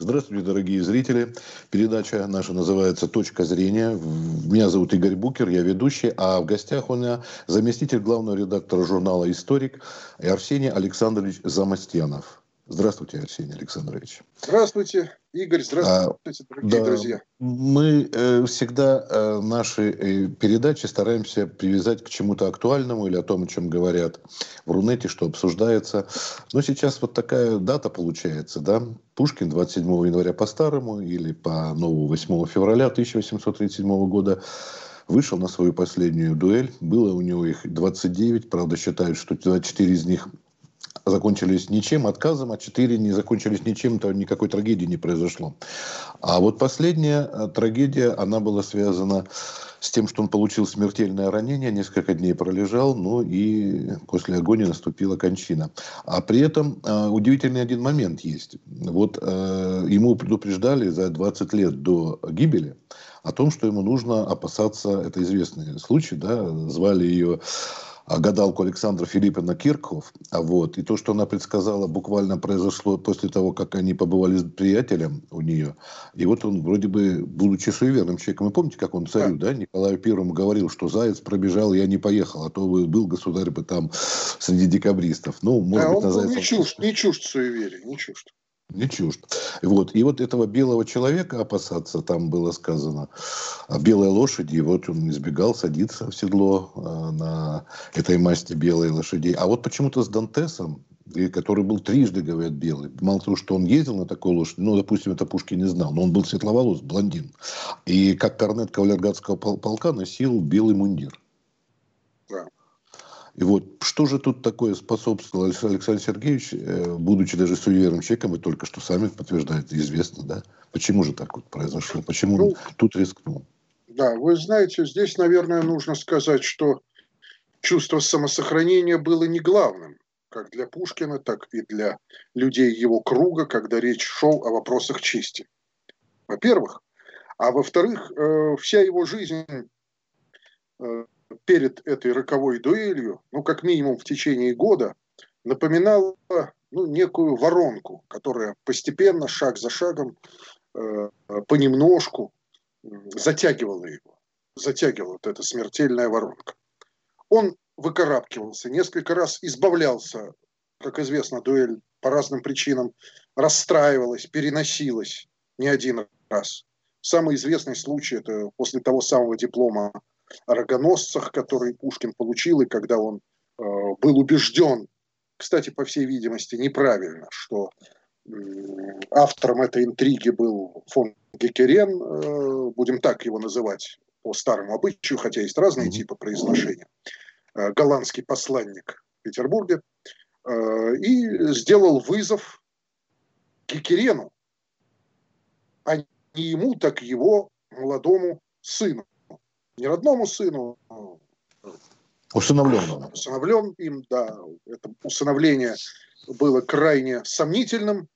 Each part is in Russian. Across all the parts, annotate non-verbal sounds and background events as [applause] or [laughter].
Здравствуйте, дорогие зрители. Передача наша называется «Точка зрения». Меня зовут Игорь Букер, я ведущий, а в гостях у меня заместитель главного редактора журнала «Историк» Арсений Александрович Замостьянов. Здравствуйте, Арсений Александрович. Здравствуйте, Игорь. Здравствуйте, а, дорогие да, друзья. Мы э, всегда э, наши э, передачи стараемся привязать к чему-то актуальному или о том, о чем говорят в Рунете, что обсуждается. Но сейчас вот такая дата получается, да? Пушкин 27 января по-старому или по новому 8 февраля 1837 года вышел на свою последнюю дуэль. Было у него их 29, правда считают, что 24 из них закончились ничем, отказом, а четыре не закончились ничем, то никакой трагедии не произошло. А вот последняя э, трагедия, она была связана с тем, что он получил смертельное ранение, несколько дней пролежал, ну и после агонии наступила кончина. А при этом э, удивительный один момент есть. Вот э, ему предупреждали за 20 лет до гибели о том, что ему нужно опасаться, это известный случай, да, звали ее гадалку Александра Филипповна Киркхоф. А вот, и то, что она предсказала, буквально произошло после того, как они побывали с приятелем у нее. И вот он, вроде бы, будучи суеверным человеком, вы помните, как он царю, да, да Николаю Первому говорил, что заяц пробежал, я не поехал, а то был государь бы там среди декабристов. Ну, может а быть, он на зайца... не чужд, не чужд суеверия, не чужд не чужд. Вот. И вот этого белого человека опасаться, там было сказано, о белой лошади, вот он избегал садиться в седло э, на этой масти белой лошадей. А вот почему-то с Дантесом, который был трижды, говорят, белый. Мало того, что он ездил на такой лошади, ну, допустим, это Пушкин не знал, но он был светловолос, блондин. И как корнет кавалергардского полка носил белый мундир. И вот что же тут такое способствовало Александр Сергеевич, э, будучи даже суеверным человеком, вы только что сами подтверждаете, известно, да? Почему же так вот произошло? Почему ну, он тут рискнул? Да, вы знаете, здесь, наверное, нужно сказать, что чувство самосохранения было не главным, как для Пушкина, так и для людей его круга, когда речь шел о вопросах чести. Во-первых. А во-вторых, э, вся его жизнь э, перед этой роковой дуэлью, ну, как минимум в течение года, напоминала ну, некую воронку, которая постепенно, шаг за шагом, э, понемножку затягивала его. Затягивала вот эта смертельная воронка. Он выкарабкивался, несколько раз избавлялся, как известно, дуэль по разным причинам расстраивалась, переносилась не один раз. Самый известный случай – это после того самого диплома рогоносцах, который Пушкин получил, и когда он э, был убежден, кстати, по всей видимости, неправильно, что э, автором этой интриги был фон Гекерен, э, будем так его называть по старому обычаю, хотя есть разные типы произношения, э, голландский посланник в Петербурге, э, и сделал вызов Гекерену, а не ему, так его молодому сыну не родному сыну, а усыновленному. Усыновлен им, да. Это усыновление было крайне сомнительным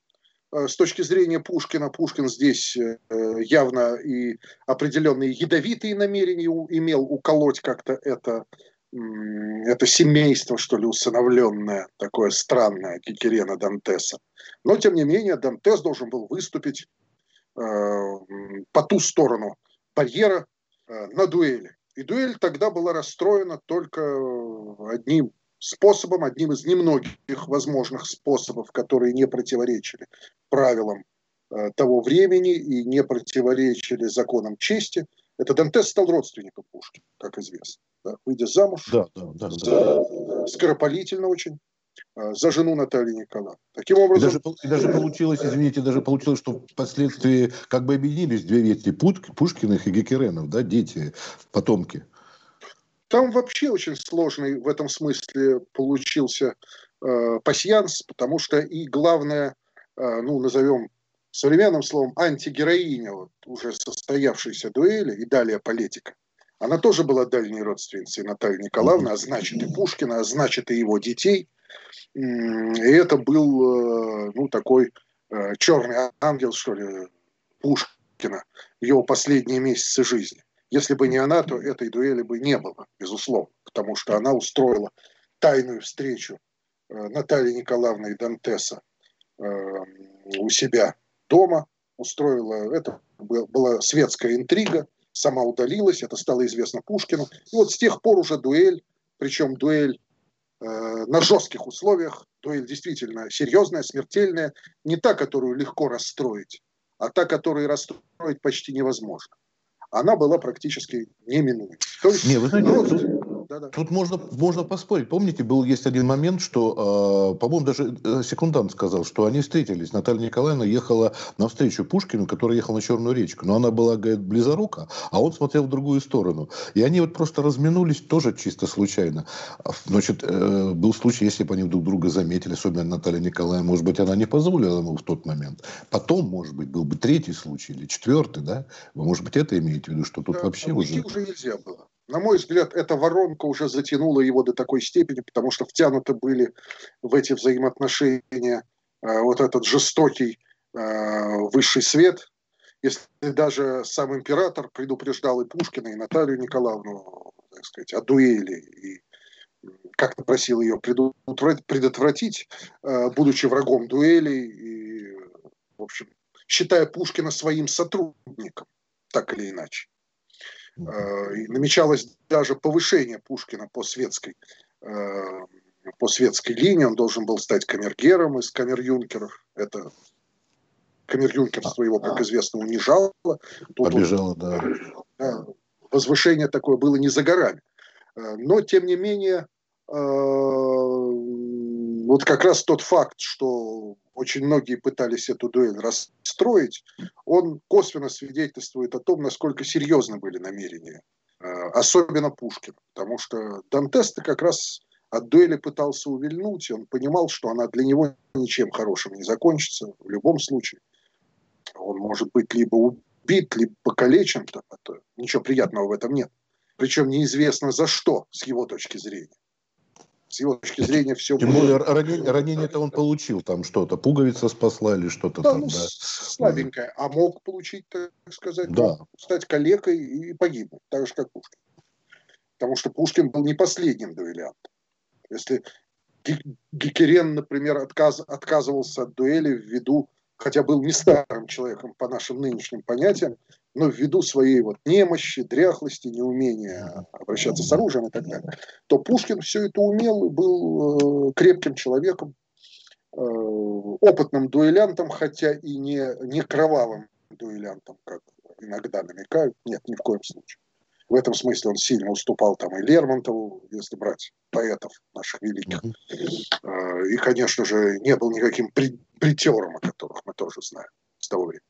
э, с точки зрения Пушкина. Пушкин здесь э, явно и определенные ядовитые намерения имел уколоть как-то это, это семейство, что ли, усыновленное, такое странное, Кикерена Дантеса. Но, тем не менее, Дантес должен был выступить э, по ту сторону барьера, на дуэли. И дуэль тогда была расстроена только одним способом, одним из немногих возможных способов, которые не противоречили правилам э, того времени и не противоречили законам чести. Это Дантес стал родственником Пушкина, как известно. Да, выйдя замуж, да, да, да, да. скоропалительно очень, Э, за жену Натальи Николаевны. Таким образом... Даже, даже получилось, извините, даже получилось, что впоследствии как бы объединились две ветви Пушкиных и Гекеренов, да, дети, потомки. Там вообще очень сложный в этом смысле получился э, пасьянс, потому что и главное, э, ну, назовем современным словом, антигероиня вот, уже состоявшейся дуэли и далее политика, она тоже была дальней родственницей Натальи Николаевны, а значит и Пушкина, а значит и его детей – и это был, э, ну, такой э, черный ангел, что ли, Пушкина его последние месяцы жизни. Если бы не она, то этой дуэли бы не было, безусловно, потому что она устроила тайную встречу э, Натальи Николаевны и Дантеса у себя дома, устроила, это была светская интрига, сама удалилась, это стало известно Пушкину. И вот с тех пор уже дуэль, причем дуэль на жестких условиях, дуэль действительно серьезная, смертельная, не та, которую легко расстроить, а та, которую расстроить почти невозможно. Она была практически неминуема. То есть, не, вы знаете, рост да, да. Тут можно, можно поспорить. Помните, был есть один момент, что, э, по-моему, даже э, секундант сказал, что они встретились. Наталья Николаевна ехала навстречу Пушкину, который ехал на Черную речку. Но она была, говорит, близорука, а он смотрел в другую сторону. И они вот просто разминулись тоже чисто случайно. Значит, э, был случай, если бы они друг друга заметили, особенно Наталья Николаевна, может быть, она не позволила ему в тот момент. Потом, может быть, был бы третий случай или четвертый, да? Вы, может быть, это имеете в виду, что тут да, вообще уже... уже нельзя было. На мой взгляд, эта воронка уже затянула его до такой степени, потому что втянуты были в эти взаимоотношения э, вот этот жестокий э, высший свет. Если даже сам император предупреждал и Пушкина, и Наталью Николаевну, так сказать, о дуэли, и как-то просил ее предотвратить, э, будучи врагом дуэли, и, в общем, считая Пушкина своим сотрудником, так или иначе. Э, намечалось даже повышение Пушкина по светской, э, по светской линии. Он должен был стать камергером из камер-юнкеров. Это камер-юнкерство его, как известно, унижало. Тут Обижало, да. да. Возвышение такое было не за горами. Э, но, тем не менее, вот как раз тот факт, что очень многие пытались эту дуэль расстроить, он косвенно свидетельствует о том, насколько серьезны были намерения, э, особенно Пушкина, потому что Дантес как раз от дуэли пытался увильнуть, и он понимал, что она для него ничем хорошим не закончится в любом случае. Он может быть либо убит, либо покалечен, там, это, ничего приятного в этом нет. Причем неизвестно за что, с его точки зрения с его точки зрения все Тем более ранение, ранение-то он получил, там что-то, пуговица спасла или что-то да, там, ну, да. Слабенькое, а мог получить, так сказать, да. стать калекой и погибнуть, так же, как Пушкин. Потому что Пушкин был не последним дуэлянтом. Если Гекерен, например, отказ, отказывался от дуэли ввиду хотя был не старым человеком по нашим нынешним понятиям, но ввиду своей вот немощи, дряхлости, неумения обращаться с оружием и так далее, то Пушкин все это умел и был э, крепким человеком, э, опытным дуэлянтом, хотя и не, не кровавым дуэлянтом, как иногда намекают. Нет, ни в коем случае. В этом смысле он сильно уступал там и Лермонтову, если брать поэтов наших великих. Э, и, конечно же, не был никаким притером, о которых мы тоже знаем с того времени.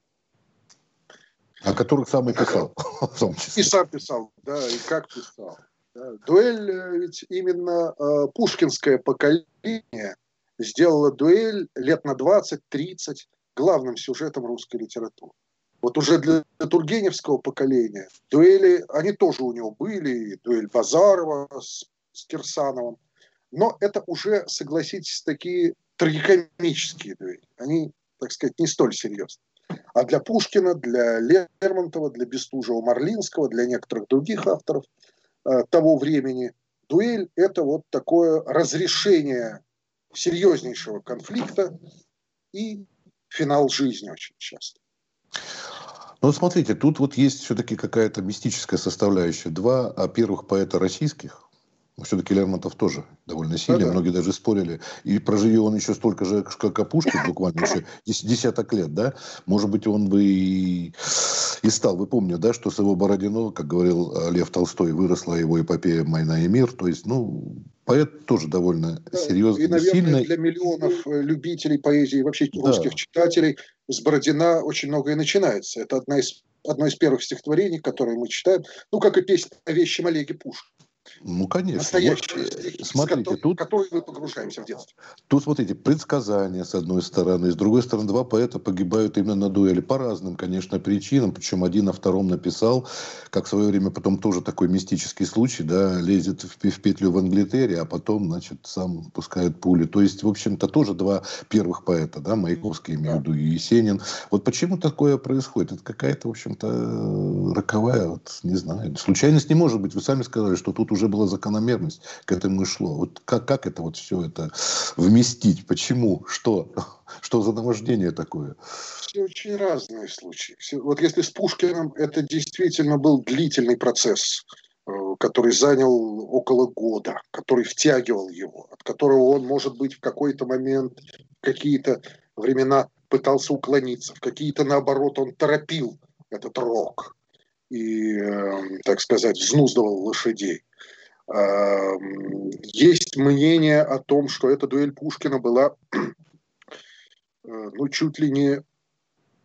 О которых сам и писал, [laughs] в том числе. И сам писал, да, и как писал. Да. Дуэль, э, ведь именно э, пушкинское поколение сделало дуэль лет на 20-30 главным сюжетом русской литературы. Вот уже для Тургеневского поколения дуэли, они тоже у него были, и дуэль Базарова с, с Кирсановым, но это уже, согласитесь, такие трагикомические дуэли. Они, так сказать, не столь серьезные. А для Пушкина, для Лермонтова, для Бестужева Марлинского, для некоторых других авторов э, того времени дуэль – это вот такое разрешение серьезнейшего конфликта и финал жизни очень часто. Ну, смотрите, тут вот есть все-таки какая-то мистическая составляющая. Два а первых поэта российских, все-таки Лермонтов тоже довольно сильный, да, многие даже спорили. И проживи он еще столько же, как Апушкин, буквально еще десяток лет, да, может быть, он бы и, и стал. Вы помните, да, что с его Бородино, как говорил э, Лев Толстой, выросла его эпопея «Майна и мир». То есть, ну, поэт тоже довольно да, серьезный, и, наверное, сильный. для миллионов э, любителей поэзии, вообще да. русских читателей, с Бородина очень многое начинается. Это одна из, одно из первых стихотворений, которые мы читаем, ну, как и песня о вещем Олеге Пушкине. Ну, конечно. Настоящие вот, стихи, смотрите, которой, тут, которые мы погружаемся в детство. Тут, смотрите, предсказания, с одной стороны. С другой стороны, два поэта погибают именно на дуэли. По разным, конечно, причинам. Причем один на втором написал, как в свое время потом тоже такой мистический случай, да, лезет в, в петлю в Англитере, а потом, значит, сам пускает пули. То есть, в общем-то, тоже два первых поэта, да, Маяковский, имею в виду, и Есенин. Вот почему такое происходит? Это какая-то, в общем-то, роковая, вот, не знаю, случайность не может быть. Вы сами сказали, что тут уже же была закономерность, к этому и шло. Вот как, как это вот все это вместить? Почему? Что? [laughs] Что за наваждение такое? Все очень разные случаи. Вот если с Пушкиным это действительно был длительный процесс, э, который занял около года, который втягивал его, от которого он, может быть, в какой-то момент, какие-то времена пытался уклониться, в какие-то, наоборот, он торопил этот рок и, эм, так сказать, взнуздывал лошадей. Эм, есть мнение о том, что эта дуэль Пушкина была э, ну, чуть ли не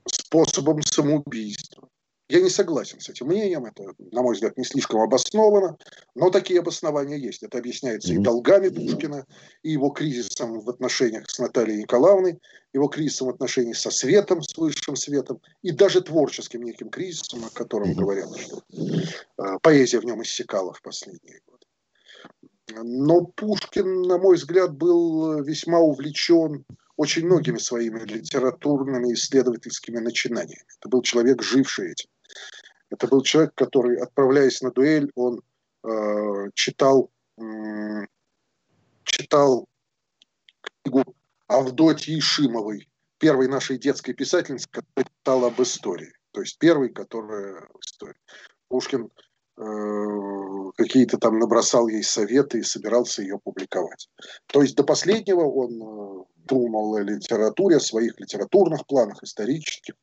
способом самоубийства. Я не согласен с этим мнением, это, на мой взгляд, не слишком обосновано, но такие обоснования есть. Это объясняется и долгами Пушкина, и его кризисом в отношениях с Натальей Николаевной, его кризисом в отношениях со светом, с высшим светом, и даже творческим неким кризисом, о котором говорят, что э, поэзия в нем иссякала в последние годы. Но Пушкин, на мой взгляд, был весьма увлечен очень многими своими литературными исследовательскими начинаниями. Это был человек, живший этим. Это был человек, который, отправляясь на дуэль, он э, читал, э, читал книгу Авдотьи Шимовой, первой нашей детской писательницы, которая читала об истории. То есть первый, которая история. Пушкин э, какие-то там набросал ей советы и собирался ее публиковать. То есть до последнего он э, думал о литературе, о своих литературных планах, исторических.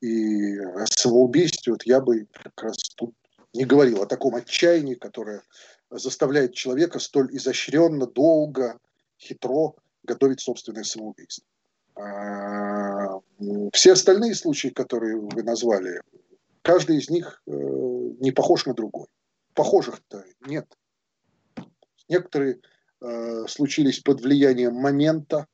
И о самоубийстве вот я бы как раз тут не говорил о таком отчаянии, которое заставляет человека столь изощренно, долго, хитро готовить собственное самоубийство. А, все остальные случаи, которые вы назвали, каждый из них э, не похож на другой. Похожих-то нет. Некоторые э, случились под влиянием момента,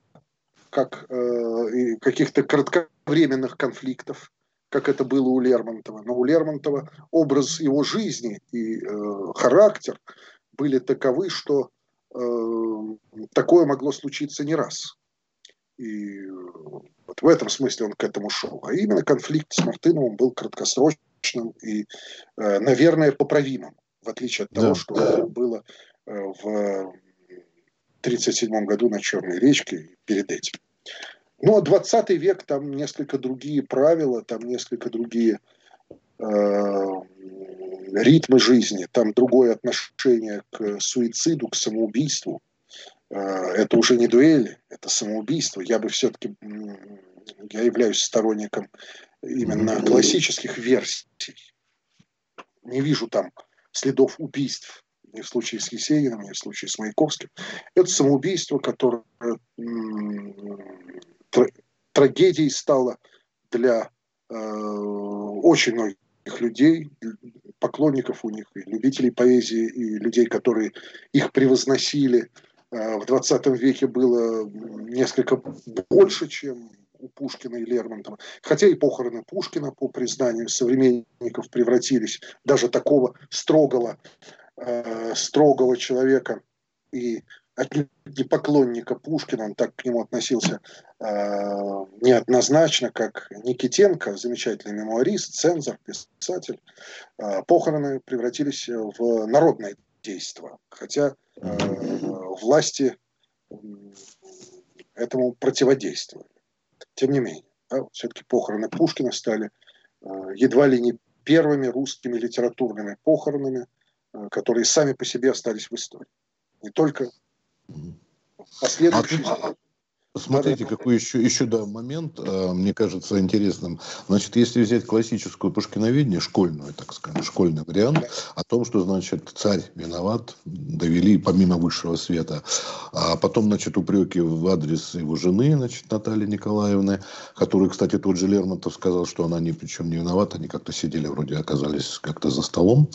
как э, каких-то кратковременных конфликтов, как это было у Лермонтова. Но у Лермонтова образ его жизни и э, характер были таковы, что э, такое могло случиться не раз. И вот в этом смысле он к этому шел. А именно конфликт с Мартыновым был краткосрочным и, э, наверное, поправимым, в отличие от того, да. что было э, в 1937 году на Черной речке перед этим. Ну, а 20 век, там несколько другие правила, там несколько другие э, ритмы жизни, там другое отношение к суициду, к самоубийству. Э, это уже не дуэли, это самоубийство. Я бы все-таки, я являюсь сторонником именно классических версий. Не вижу там следов убийств ни в случае с Есениным, ни в случае с Маяковским. Это самоубийство, которое трагедией стало для э, очень многих людей, поклонников у них, любителей поэзии, и людей, которые их превозносили. Э, в 20 веке было несколько больше, чем у Пушкина и Лермонтова. Хотя и похороны Пушкина, по признанию современников, превратились даже такого строгого э, строгого человека и отнюдь не поклонника Пушкина, он так к нему относился э, неоднозначно, как Никитенко, замечательный мемуарист, цензор, писатель, э, похороны превратились в народное действие, хотя э, власти этому противодействовали. Тем не менее, да, все-таки похороны Пушкина стали э, едва ли не первыми русскими литературными похоронами, Э, которые сами по себе остались в истории. Не только последующие. А Смотрите, какой еще, еще да, момент, э, мне кажется, интересным. Значит, если взять классическую пушкиноведение, школьную, так скажем, школьный вариант, о том, что, значит, царь виноват, довели помимо высшего света, а потом, значит, упреки в адрес его жены, значит, Натальи Николаевны, которую, кстати, тот же Лермонтов сказал, что она ни при чем не виновата, они как-то сидели, вроде оказались как-то за столом.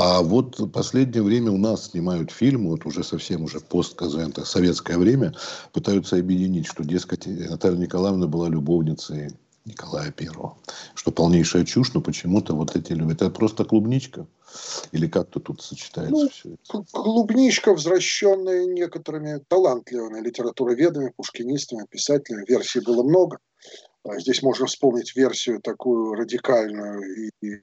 А вот в последнее время у нас снимают фильм, вот уже совсем уже пост советское время, пытаются объединить, что, дескать, Наталья Николаевна была любовницей Николая Первого. Что полнейшая чушь, но почему-то вот эти любят. Это просто клубничка? Или как-то тут сочетается ну, все это? Клубничка, возвращенная некоторыми талантливыми литературоведами, пушкинистами, писателями. Версий было много. А здесь можно вспомнить версию такую радикальную и, и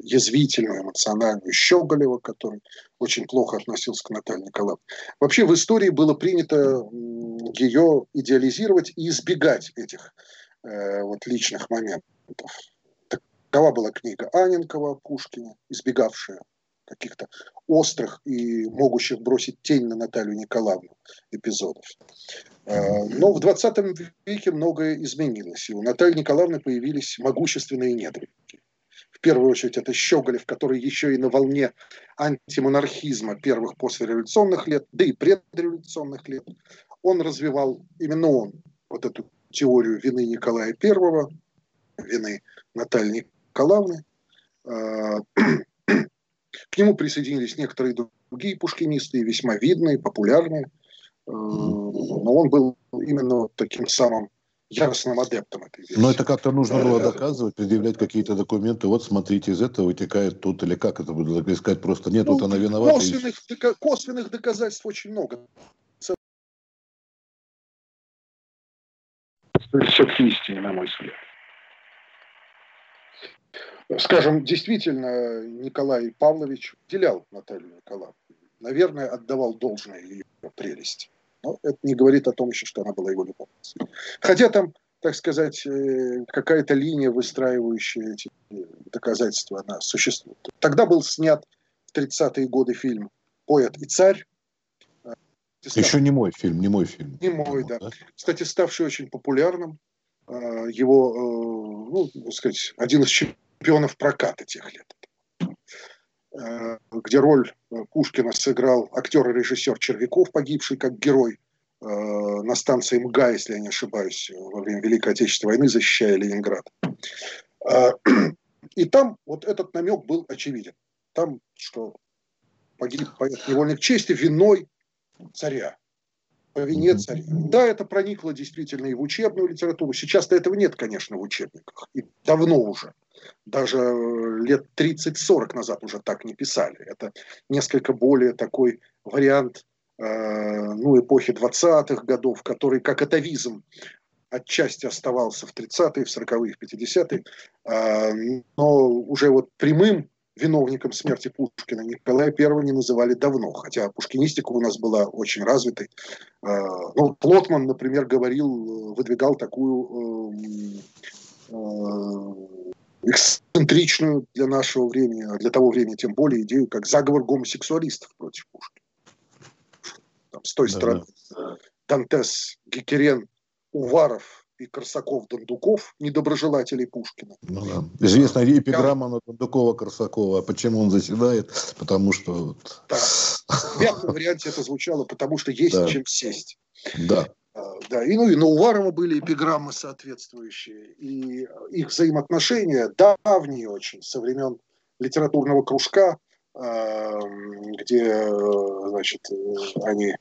язвительную, эмоциональную Щеголева, который очень плохо относился к Наталье Николаевне. Вообще в истории было принято ее идеализировать и избегать этих э, вот личных моментов. Такова была книга Аненкова Пушкина, избегавшая каких-то острых и могущих бросить тень на Наталью Николаевну эпизодов. Э, но в 20 веке многое изменилось, и у Натальи Николаевны появились могущественные недруги. В первую очередь это Щеголев, который еще и на волне антимонархизма первых послереволюционных лет, да и предреволюционных лет, он развивал, именно он, вот эту теорию вины Николая I, вины Натальи Николаевны. Э, [clears throat] к нему присоединились некоторые другие пушкинисты, весьма видные, популярные. Э, но он был именно таким самым яростным адептом этой версии. Но это как-то нужно было доказывать, предъявлять какие-то документы. Вот смотрите, из этого вытекает тут или как это будет искать просто нет, ну, вот она виновата. Косвенных, и... косвенных доказательств очень много. Все к истине, на мой взгляд. Скажем, действительно, Николай Павлович уделял Наталью Николаевну. Наверное, отдавал должное ее прелести. Но это не говорит о том еще, что она была его любовницей. Хотя там, так сказать, э, какая-то линия, выстраивающая эти доказательства, она существует. Тогда был снят в 30-е годы фильм «Поэт и царь». Еще не мой фильм, не мой фильм. Не мой, да. да. Кстати, ставший очень популярным. Э, его, э, ну, так сказать, один из чемпионов проката тех лет где роль Пушкина сыграл актер и режиссер Червяков, погибший как герой э, на станции МГА, если я не ошибаюсь, во время Великой Отечественной войны, защищая Ленинград. Э, и там вот этот намек был очевиден. Там, что погиб поэт невольник чести виной царя. По вине царя. Да, это проникло действительно и в учебную литературу. Сейчас-то этого нет, конечно, в учебниках. И давно уже даже э, лет 30-40 назад уже так не писали. Это несколько более такой вариант э, ну, эпохи 20-х годов, который как атовизм отчасти оставался в 30-е, в 40-е, в 50-е, э, но уже вот прямым виновником смерти Пушкина Николая I не называли давно, хотя пушкинистика у нас была очень развитой. Э, ну, Плотман, например, говорил, выдвигал такую эксцентричную для нашего времени, а для того времени тем более идею, как заговор гомосексуалистов против Пушкина. Там, с той да, стороны да. Дантес, Гекерен, Уваров и Корсаков-Дондуков, недоброжелателей Пушкина. Ну, да. Известная эпиграмма на Дондукова-Корсакова. Почему он заседает? Потому что... Да. В мягком варианте это звучало, потому что есть да. чем сесть. Да. А, да, и, ну, и на Уварова были эпиграммы соответствующие, и их взаимоотношения давние очень, со времен литературного кружка, а, где, значит, они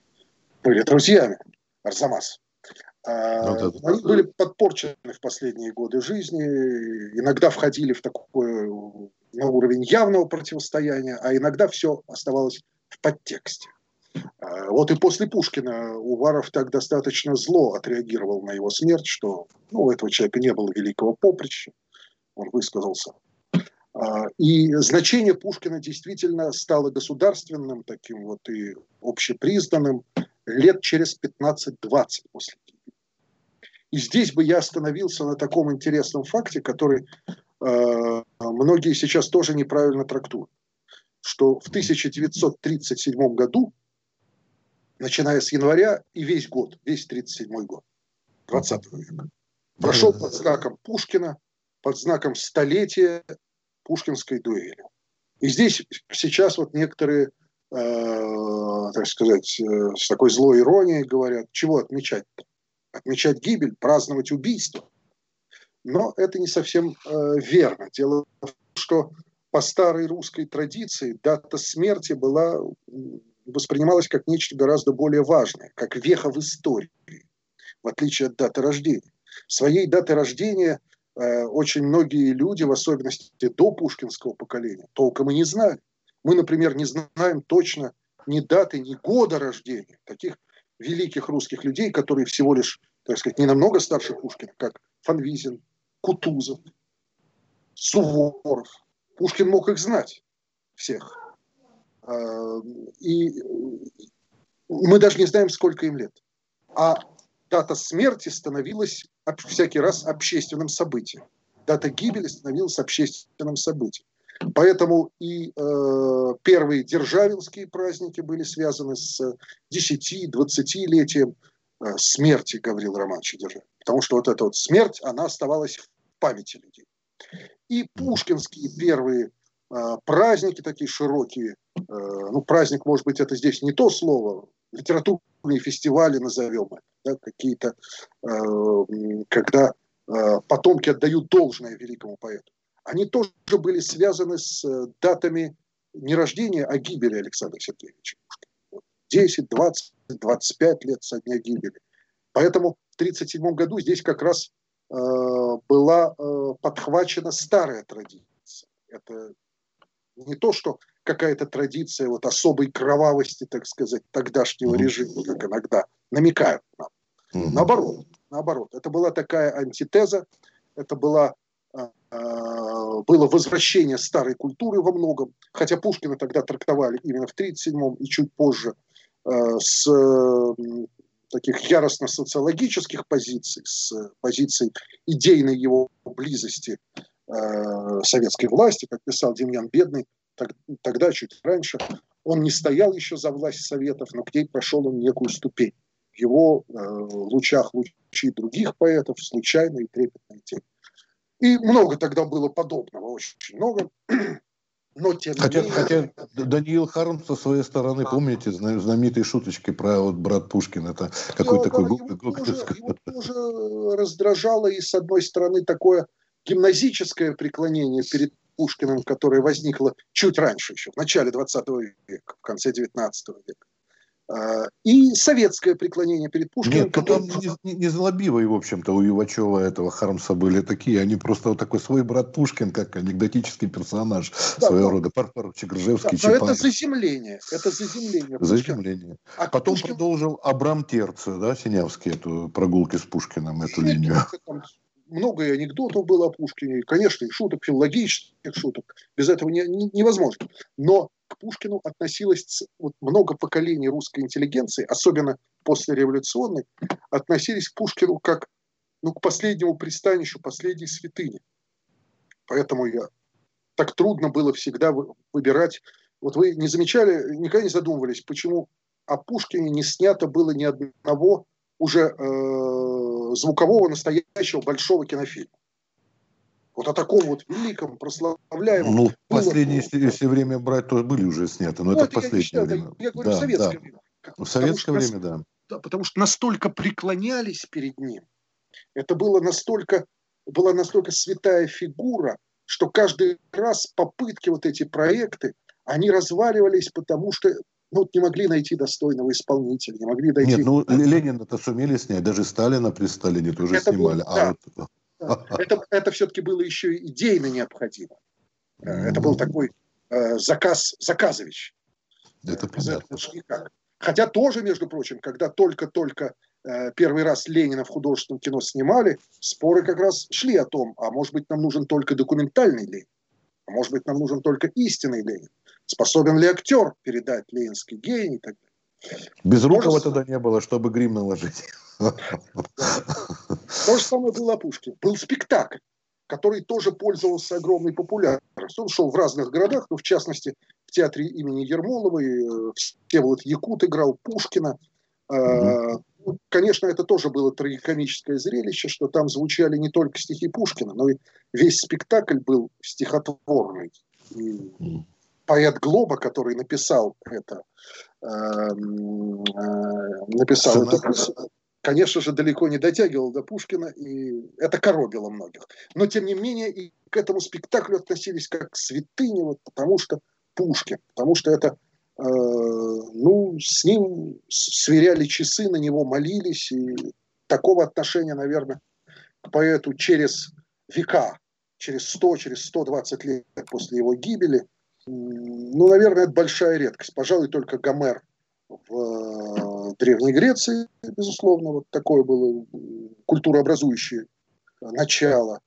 были друзьями, Арзамас. А, ну, да, они были подпорчены в последние годы жизни, иногда входили в такой на уровень явного противостояния, а иногда все оставалось в подтексте. А, вот и после Пушкина Уваров так достаточно зло отреагировал на его смерть, что ну, у этого человека не было великого поприща, он высказался. А, и значение Пушкина действительно стало государственным, таким вот и общепризнанным лет через 15-20 после И здесь бы я остановился на таком интересном факте, который э, многие сейчас тоже неправильно трактуют, что в 1937 году начиная с января и весь год, весь 37 год, 20 века. Прошел под знаком Пушкина, под знаком столетия Пушкинской дуэли. И здесь сейчас вот некоторые, э, так сказать, э, с такой злой иронией говорят, чего отмечать -то? Отмечать гибель, праздновать убийство. Но это не совсем э, верно. Дело в том, что по старой русской традиции дата смерти была воспринималось как нечто гораздо более важное, как веха в истории, в отличие от даты рождения. Своей даты рождения э, очень многие люди, в особенности до пушкинского поколения, толком и не знали. Мы, например, не знаем точно ни даты, ни года рождения таких великих русских людей, которые всего лишь, так сказать, не намного старше Пушкина, как Фанвизин, Кутузов, Суворов, Пушкин мог их знать, всех. И мы даже не знаем, сколько им лет. А дата смерти становилась всякий раз общественным событием. Дата гибели становилась общественным событием. Поэтому и э, первые державинские праздники были связаны с 10-20-летием э, смерти Гаврила Романовича Державина. Потому что вот эта вот смерть, она оставалась в памяти людей. И пушкинские первые праздники такие широкие, э, ну праздник, может быть, это здесь не то слово, литературные фестивали назовем это, да, какие-то, э, когда э, потомки отдают должное великому поэту они тоже были связаны с датами не рождения, а гибели Александра Сергеевича Пушкина. 10, 20, 25 лет со дня гибели. Поэтому в 1937 году здесь как раз э, была э, подхвачена старая традиция. Это не то, что какая-то традиция вот особой кровавости, так сказать, тогдашнего режима, как иногда намекают нам. Наоборот, наоборот. Это была такая антитеза, это была а, было возвращение старой культуры во многом, хотя Пушкина тогда трактовали именно в 1937-м и чуть позже а, с таких яростно-социологических позиций, с позиций идейной его близости а, советской власти, как писал Демьян Бедный, тогда, чуть раньше, он не стоял еще за власть Советов, но к ней прошел он некую ступень. В его э, лучах лучи других поэтов, случайно и трепетная тень. И много тогда было подобного, очень много. [clears throat] Но тем хотя, менее... хотя Даниил Харм со своей стороны, помните, знаменитые шуточки про вот брат Пушкин, это какой такой... Его, тоже, его тоже раздражало, и с одной стороны такое гимназическое преклонение перед Пушкиным, которое возникло чуть раньше еще, в начале 20 века, в конце 19 века. А, и советское преклонение перед Пушкиным. Нет, который... там не, не, злобивые, в общем-то, у Ивачева этого Хармса были такие. Они просто вот такой свой брат Пушкин, как анекдотический персонаж да, своего да. рода. Парпарович, Ржевский, да, Это заземление. Это заземление. Заземление. А Потом Пушкин... продолжил Абрам Терцию, да, Синявский, эту прогулки с Пушкиным, эту Нет, линию. Там много и анекдотов было о Пушкине, и, конечно, и шуток, филологических шуток. Без этого не, не, невозможно. Но к Пушкину относилось вот, много поколений русской интеллигенции, особенно после революционной, относились к Пушкину как ну, к последнему пристанищу, последней святыне. Поэтому я так трудно было всегда выбирать. Вот вы не замечали, никогда не задумывались, почему о Пушкине не снято было ни одного уже э, звукового настоящего большого кинофильма. Вот о таком вот великом, прославляемом. Ну, последнее, если, если время брать, то были уже сняты, но ну, это, это последнее считаю, время. Я говорю, да, в советское да. время. В советское время, нас, да. да. Потому что настолько преклонялись перед ним. Это было настолько, была настолько святая фигура, что каждый раз попытки вот эти проекты, они разваливались, потому что ну, вот не могли найти достойного исполнителя, не могли найти... Нет, ну, Ленина-то сумели снять, даже Сталина при Сталине тоже это снимали. Было, а Вот... Это, это все-таки было еще идейно необходимо. Э, это был такой э, заказ, заказович. Это понятно. Никак. Хотя тоже, между прочим, когда только-только э, первый раз Ленина в художественном кино снимали, споры как раз шли о том, а может быть нам нужен только документальный Ленин, а может быть нам нужен только истинный Ленин. Способен ли актер передать ленинский гений и так далее. Без Рукова тогда не было, чтобы грим наложить. [laughs] То же самое было о Пушкине. Был спектакль, который тоже пользовался огромной популярностью. Он шел в разных городах, но в частности в театре имени Ермоловой, Всеволод Якут играл Пушкина. Mm-hmm. Конечно, это тоже было трагикомическое зрелище, что там звучали не только стихи Пушкина, но и весь спектакль был стихотворный. И поэт Глоба, который написал это, эм, э, написал это, конечно же, далеко не дотягивал до Пушкина, и это коробило многих. Но, тем не менее, и к этому спектаклю относились как к святыне, вот, потому что Пушкин, потому что это, э, ну, с ним сверяли часы, на него молились, и такого отношения, наверное, к поэту через века, через 100, через 120 лет после его гибели, ну, наверное, это большая редкость. Пожалуй, только Гомер в э, Древней Греции, безусловно, вот такое было культурообразующее начало.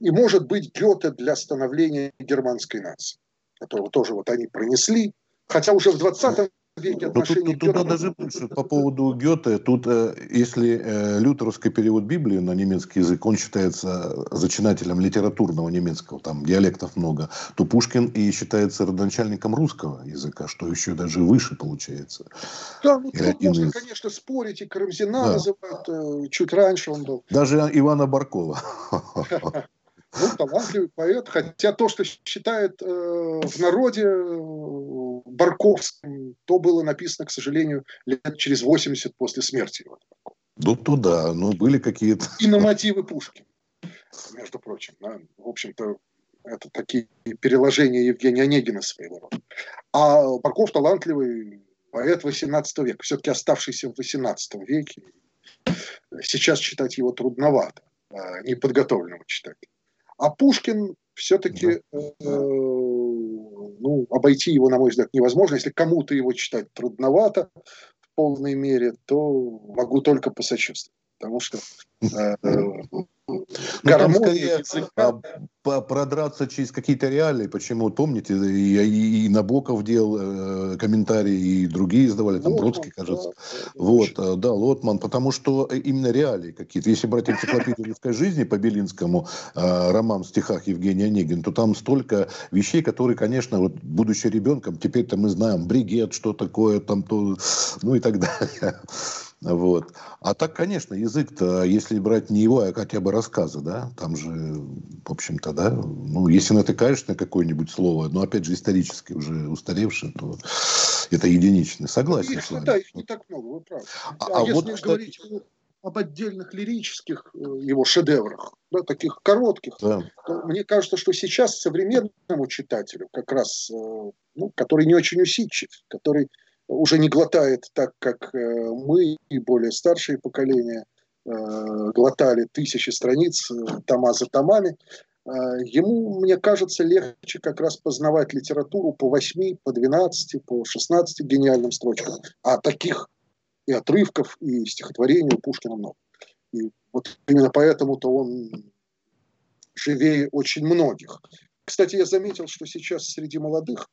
И, может быть, Гёте для становления германской нации, которого тоже вот они пронесли, хотя уже в 20 веке отношения тут, тут, тут даже больше по поводу Гёте. Тут, э, если э, лютеровский перевод Библии на немецкий язык, он считается зачинателем литературного немецкого, там диалектов много, то Пушкин и считается родоначальником русского языка, что еще даже выше получается. Да, ну, тут можно, из... конечно, спорить, и Карамзина да. называют, э, чуть раньше он был. Даже Ивана Баркова. [laughs] Ну, талантливый поэт, хотя то, что считает э, в народе э, Барковским, то было написано, к сожалению, лет через 80 после смерти его. Ну, туда, ну, были какие-то... И на мотивы Пушкина, между прочим. Да? В общем-то, это такие переложения Евгения Онегина своего рода. А Барков талантливый поэт 18 века, все-таки оставшийся в 18 веке. Сейчас читать его трудновато, а неподготовленному читателю. А Пушкин все-таки, да. э, ну, обойти его, на мой взгляд, невозможно. Если кому-то его читать трудновато в полной мере, то могу только посочувствовать. Потому что э, там скорее а, продраться через какие-то реалии. Почему? Помните, и, и, и Набоков делал э, комментарии, и другие издавали, там Лотман, Бродский, кажется. Да, вот, э, да, Лотман. Потому что именно реалии какие-то. Если брать энциклопедию русской жизни по Белинскому, э, роман в стихах Евгения Онегин, то там столько вещей, которые, конечно, вот будучи ребенком, теперь-то мы знаем бригет, что такое, там то, ну и так [laughs] далее. Вот. А так, конечно, язык-то, если брать не его, а хотя бы рассказы, да, там же, в общем-то, да, ну, если натыкаешь на какое-нибудь слово, но, опять же, исторически уже устаревшее, то это единичное. Согласен их, с вами. Да, их не так много, вы правы. А, а, а если вот, говорить кстати... об отдельных лирических э, его шедеврах, да, таких коротких, да. то мне кажется, что сейчас современному читателю, как раз, э, ну, который не очень усидчив, который уже не глотает так, как э, мы и более старшие поколения э, глотали тысячи страниц э, тома за томами. Ему, мне кажется, легче как раз познавать литературу по 8, по 12, по 16 гениальным строчкам. А таких и отрывков, и стихотворений у Пушкина много. И вот именно поэтому-то он живее очень многих. Кстати, я заметил, что сейчас среди молодых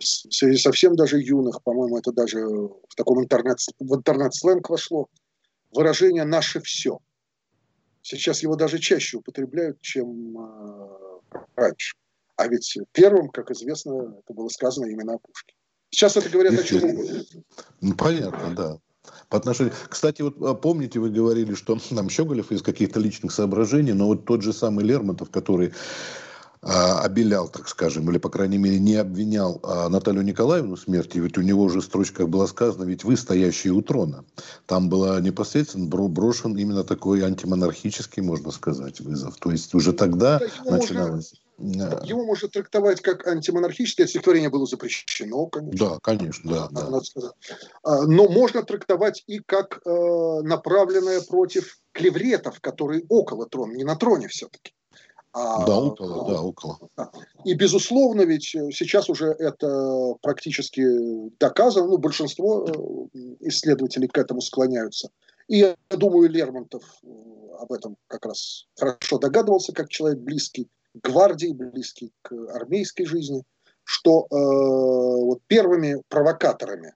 среди совсем даже юных, по-моему, это даже в таком интернет, в интернет-сленг вошло, выражение «наше все». Сейчас его даже чаще употребляют, чем э, раньше. А ведь первым, как известно, это было сказано именно о Пушке. Сейчас это говорят о чем угодно. Ну, понятно, да. По отношению... Кстати, вот а, помните, вы говорили, что нам Щеголев из каких-то личных соображений, но вот тот же самый Лермонтов, который обелял, так скажем, или, по крайней мере, не обвинял а, Наталью Николаевну в смерти, ведь у него уже в строчках было сказано, ведь вы стоящие у трона. Там было непосредственно брошен именно такой антимонархический, можно сказать, вызов. То есть уже тогда да, начиналось... Можно, его можно трактовать как антимонархическое, стихотворение было запрещено, конечно. Да, конечно, да. да. Надо сказать. А, но можно трактовать и как э, направленное против клевретов, которые около трона, не на троне все-таки. А, да, около, да, около. И, безусловно, ведь э, сейчас уже это практически доказано, ну, большинство э, исследователей к этому склоняются. И я думаю, Лермонтов э, об этом как раз хорошо догадывался, как человек близкий к гвардии, близкий к армейской жизни, что э, вот первыми провокаторами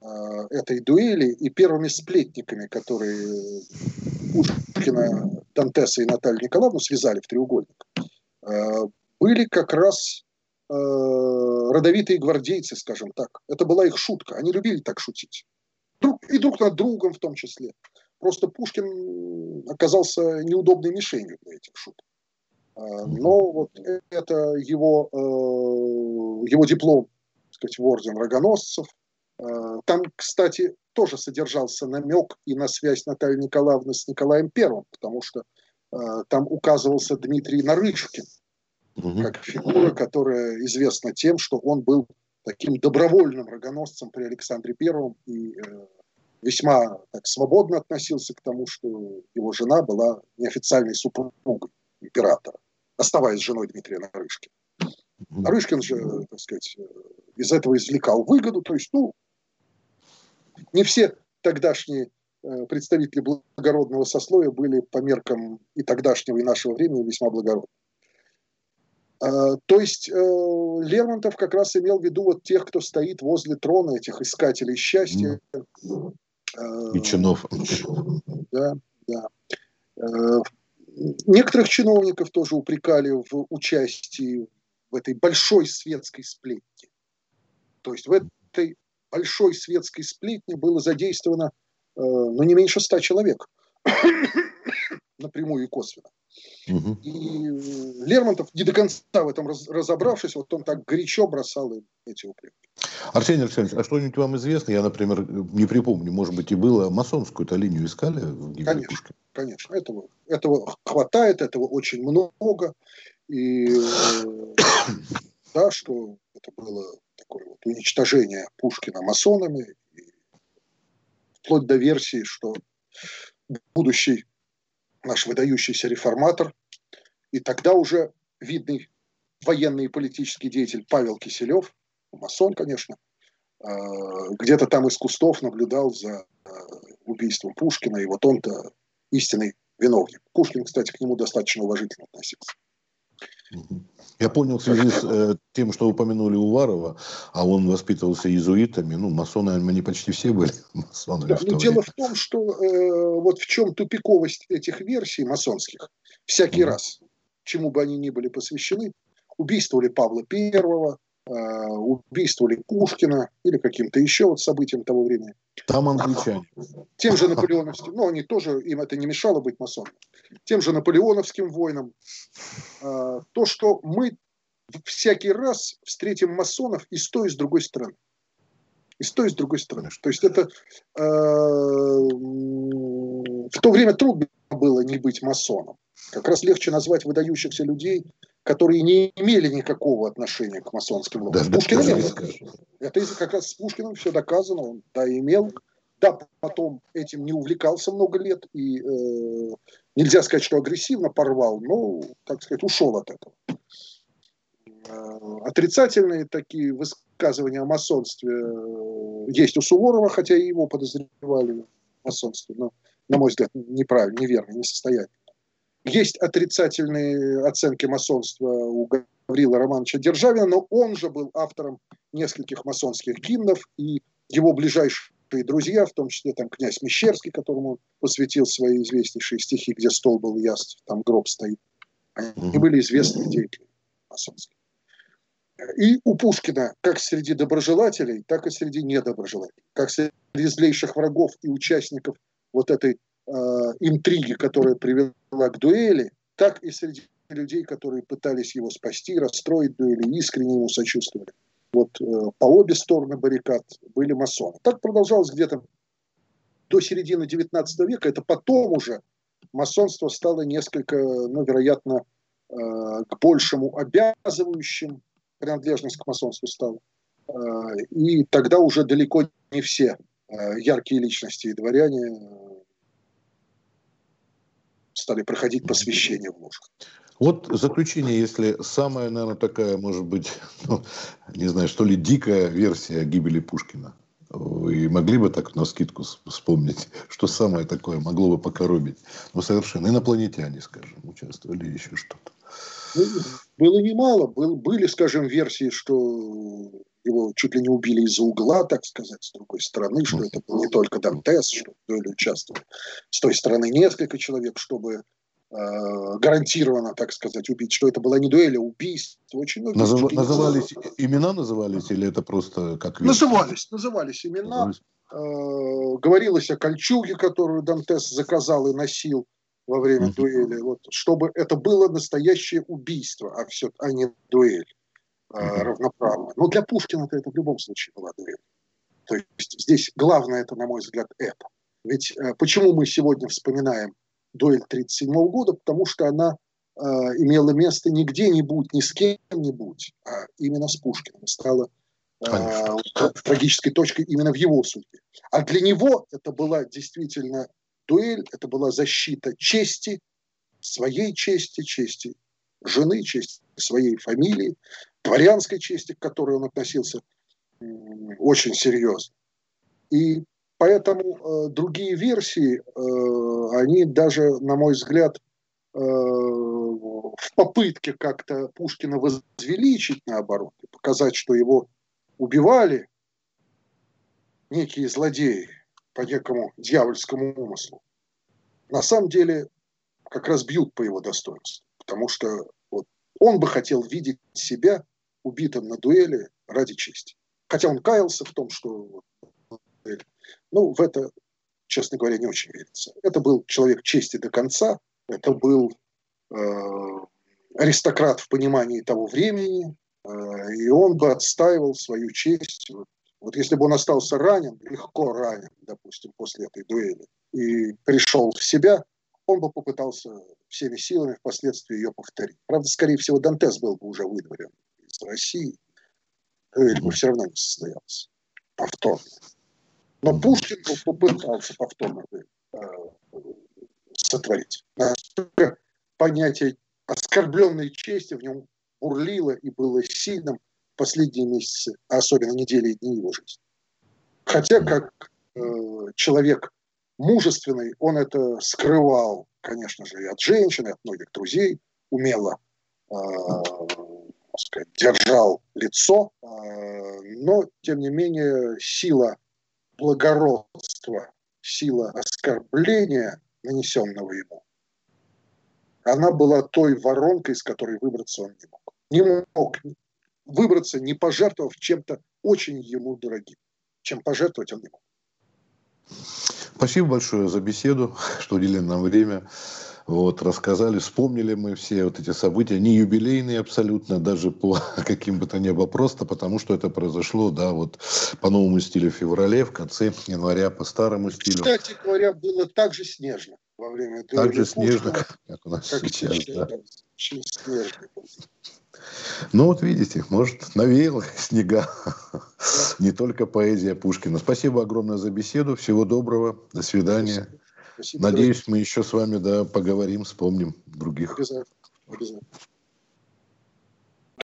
э, этой дуэли и первыми сплетниками, которые Пушкина, Дантеса и Наталью Николаевну связали в треугольник, э, были как раз э, родовитые гвардейцы, скажем так. Это была их шутка. Они любили так шутить. И друг над другом в том числе. Просто Пушкин оказался неудобной мишенью для этих шуток. Э, но вот это его, его диплом, так сказать, в орден рогоносцев. Там, кстати, тоже содержался намек и на связь Натальи Николаевны с Николаем Первым, потому что э, там указывался Дмитрий Нарышкин угу. как фигура, которая известна тем, что он был таким добровольным рогоносцем при Александре Первом и э, весьма так, свободно относился к тому, что его жена была неофициальной супругой императора, оставаясь женой Дмитрия Нарышкина. Нарышкин же, так сказать, э, из этого извлекал выгоду, то есть, ну, не все тогдашние э, представители благородного сословия были по меркам и тогдашнего, и нашего времени весьма благородны. А, то есть э, Лермонтов как раз имел в виду вот тех, кто стоит возле трона, этих искателей счастья. И чинов. Да, да. Некоторых чиновников тоже упрекали в участии в этой большой светской сплетне. То есть в этой большой светской сплетне было задействовано э, ну, не меньше ста человек [coughs] напрямую и косвенно. Угу. И Лермонтов, не до конца в этом раз, разобравшись, вот он так горячо бросал им эти упреки. Арсений Александрович, а что-нибудь вам известно? Я, например, не припомню, может быть, и было, масонскую-то линию искали в Конечно, Пушкина? конечно. Этого, этого хватает, этого очень много. И [coughs] да, что это было такое вот уничтожение Пушкина масонами, вплоть до версии, что будущий наш выдающийся реформатор, и тогда уже видный военный и политический деятель Павел Киселев, масон, конечно, э, где-то там из кустов наблюдал за э, убийством Пушкина, и вот он-то истинный виновник. Пушкин, кстати, к нему достаточно уважительно относился. Я понял в связи с э, тем, что упомянули Уварова, а он воспитывался иезуитами, ну, масоны, они почти все были [laughs] масонами. Да, но дело в том, что э, вот в чем тупиковость этих версий масонских, всякий mm. раз, чему бы они ни были посвящены, убийствовали Павла Первого, Э, убийствовали Пушкина или каким-то еще вот событием того времени. Там англичане. Тем же наполеоновским, ну, они тоже, им это не мешало быть масонами. Тем же наполеоновским войнам. Э, то, что мы всякий раз встретим масонов и с той, и с другой стороны. И с той, и с другой стороны. То есть это э, в то время трудно было не быть масоном. Как раз легче назвать выдающихся людей которые не имели никакого отношения к масонским лобби. Да, Пушкин имел. Это как раз с Пушкиным все доказано, он да имел, да потом этим не увлекался много лет и э, нельзя сказать, что агрессивно порвал, но, так сказать, ушел от этого. Э, отрицательные такие высказывания о масонстве э, есть у Суворова, хотя и его подозревали в масонстве, но, на мой взгляд, неправильно, неверно, несостоятельно. Есть отрицательные оценки масонства у Гаврила Романовича Державина, но он же был автором нескольких масонских гимнов, и его ближайшие друзья, в том числе там князь Мещерский, которому он посвятил свои известнейшие стихи, где стол был яств, там гроб стоит, они были известны деятели масонские. И у Пушкина, как среди доброжелателей, так и среди недоброжелателей, как среди злейших врагов и участников вот этой э, интриги, которая привела к дуэли, так и среди людей, которые пытались его спасти, расстроить дуэли, искренне ему сочувствовали. Вот э, по обе стороны баррикад были масоны. Так продолжалось где-то до середины XIX века. Это потом уже масонство стало несколько, ну, вероятно, э, к большему обязывающим принадлежность к масонству стала. Э, и тогда уже далеко не все э, яркие личности и дворяне стали проходить посвящение в ложках. Вот заключение, если самая, наверное, такая, может быть, [laughs] ну, не знаю, что ли, дикая версия гибели Пушкина. Вы могли бы так на скидку вспомнить, [laughs] что самое такое могло бы покоробить? Ну, совершенно. Инопланетяне, скажем, участвовали еще что-то. Ну, было немало. Был, были, скажем, версии, что его чуть ли не убили из-за угла, так сказать, с другой стороны, что это был не только Дантес, что в дуэли участвовали с той стороны несколько человек, чтобы э, гарантированно, так сказать, убить, что это была не дуэль, а убийство. Очень много Назыв, назывались, имена назывались или это просто как... Назывались, назывались имена. Назывались. Э, говорилось о кольчуге, которую Дантес заказал и носил во время mm-hmm. дуэли, вот, чтобы это было настоящее убийство, а, все, а не дуэль равноправно. Но для Пушкина это в любом случае была дуэль. То есть здесь главное это, на мой взгляд, это. Ведь э, почему мы сегодня вспоминаем дуэль 1937 года? Потому что она э, имела место не где-нибудь, ни с кем-нибудь, а именно с Пушкиным. Стала э, трагической точкой именно в его судьбе. А для него это была действительно дуэль, это была защита чести, своей чести, чести жены, чести своей фамилии, дворянской чести, к которой он относился очень серьезно. И Поэтому э, другие версии, э, они даже, на мой взгляд, э, в попытке как-то Пушкина возвеличить, наоборот, и показать, что его убивали некие злодеи по некому дьявольскому умыслу, на самом деле как раз бьют по его достоинству. Потому что он бы хотел видеть себя убитым на дуэли ради чести. Хотя он каялся в том, что ну, в это, честно говоря, не очень верится. Это был человек чести до конца, это был э, аристократ в понимании того времени, э, и он бы отстаивал свою честь. Вот, вот если бы он остался ранен, легко ранен, допустим, после этой дуэли, и пришел в себя, он бы попытался всеми силами впоследствии ее повторить. Правда, скорее всего, Дантес был бы уже выдворен из России, дуэль бы все равно не состоялась повторно. Но Пушкин попытался повторно э, сотворить. Настолько понятие оскорбленной чести в нем бурлило и было сильным в последние месяцы, а особенно недели и дни его жизни. Хотя, как э, человек мужественный, он это скрывал, конечно же, и от женщин, и от многих друзей, умело э, сказать, держал лицо, э, но, тем не менее, сила благородства, сила оскорбления, нанесенного ему, она была той воронкой, из которой выбраться он не мог. Не мог выбраться, не пожертвовав чем-то очень ему дорогим. Чем пожертвовать он не мог. Спасибо большое за беседу, [laughs] что уделили нам время. Вот, рассказали, вспомнили мы все вот эти события, не юбилейные абсолютно, даже по [laughs] каким бы то ни было, просто потому что это произошло, да, вот по новому стилю в феврале, в конце января по старому стилю. Кстати говоря, было так же снежно во время Так же снежно, как у нас как сейчас, сейчас, да. Очень снежно. Ну вот видите, может, навеяло [laughs] снега. Не только поэзия Пушкина. Спасибо огромное за беседу. Всего доброго. До свидания. Спасибо. Надеюсь, мы еще с вами да, поговорим, вспомним других. Обязательно. Обязательно.